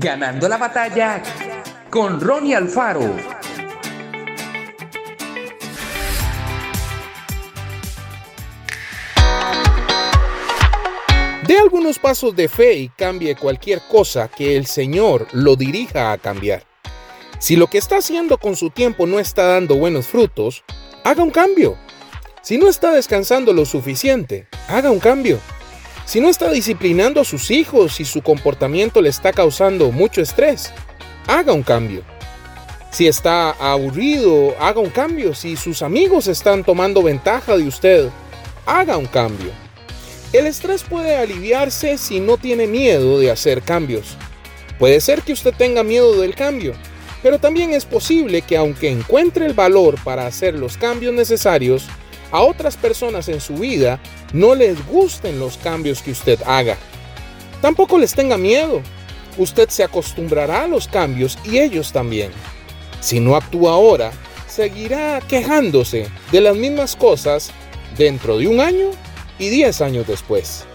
Ganando la batalla con Ronnie Alfaro. Dé algunos pasos de fe y cambie cualquier cosa que el Señor lo dirija a cambiar. Si lo que está haciendo con su tiempo no está dando buenos frutos, haga un cambio. Si no está descansando lo suficiente, haga un cambio. Si no está disciplinando a sus hijos y su comportamiento le está causando mucho estrés, haga un cambio. Si está aburrido, haga un cambio. Si sus amigos están tomando ventaja de usted, haga un cambio. El estrés puede aliviarse si no tiene miedo de hacer cambios. Puede ser que usted tenga miedo del cambio, pero también es posible que aunque encuentre el valor para hacer los cambios necesarios, a otras personas en su vida no les gusten los cambios que usted haga. Tampoco les tenga miedo. Usted se acostumbrará a los cambios y ellos también. Si no actúa ahora, seguirá quejándose de las mismas cosas dentro de un año y diez años después.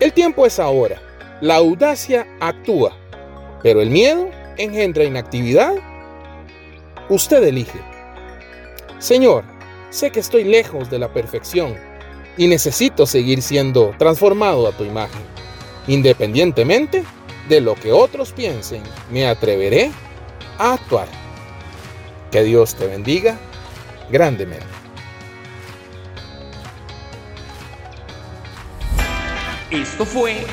El tiempo es ahora. La audacia actúa, pero el miedo engendra inactividad. Usted elige. Señor, sé que estoy lejos de la perfección y necesito seguir siendo transformado a tu imagen. Independientemente de lo que otros piensen, me atreveré a actuar. Que Dios te bendiga grandemente. Esto fue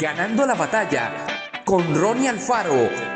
Ganando la batalla con Ronnie Alfaro.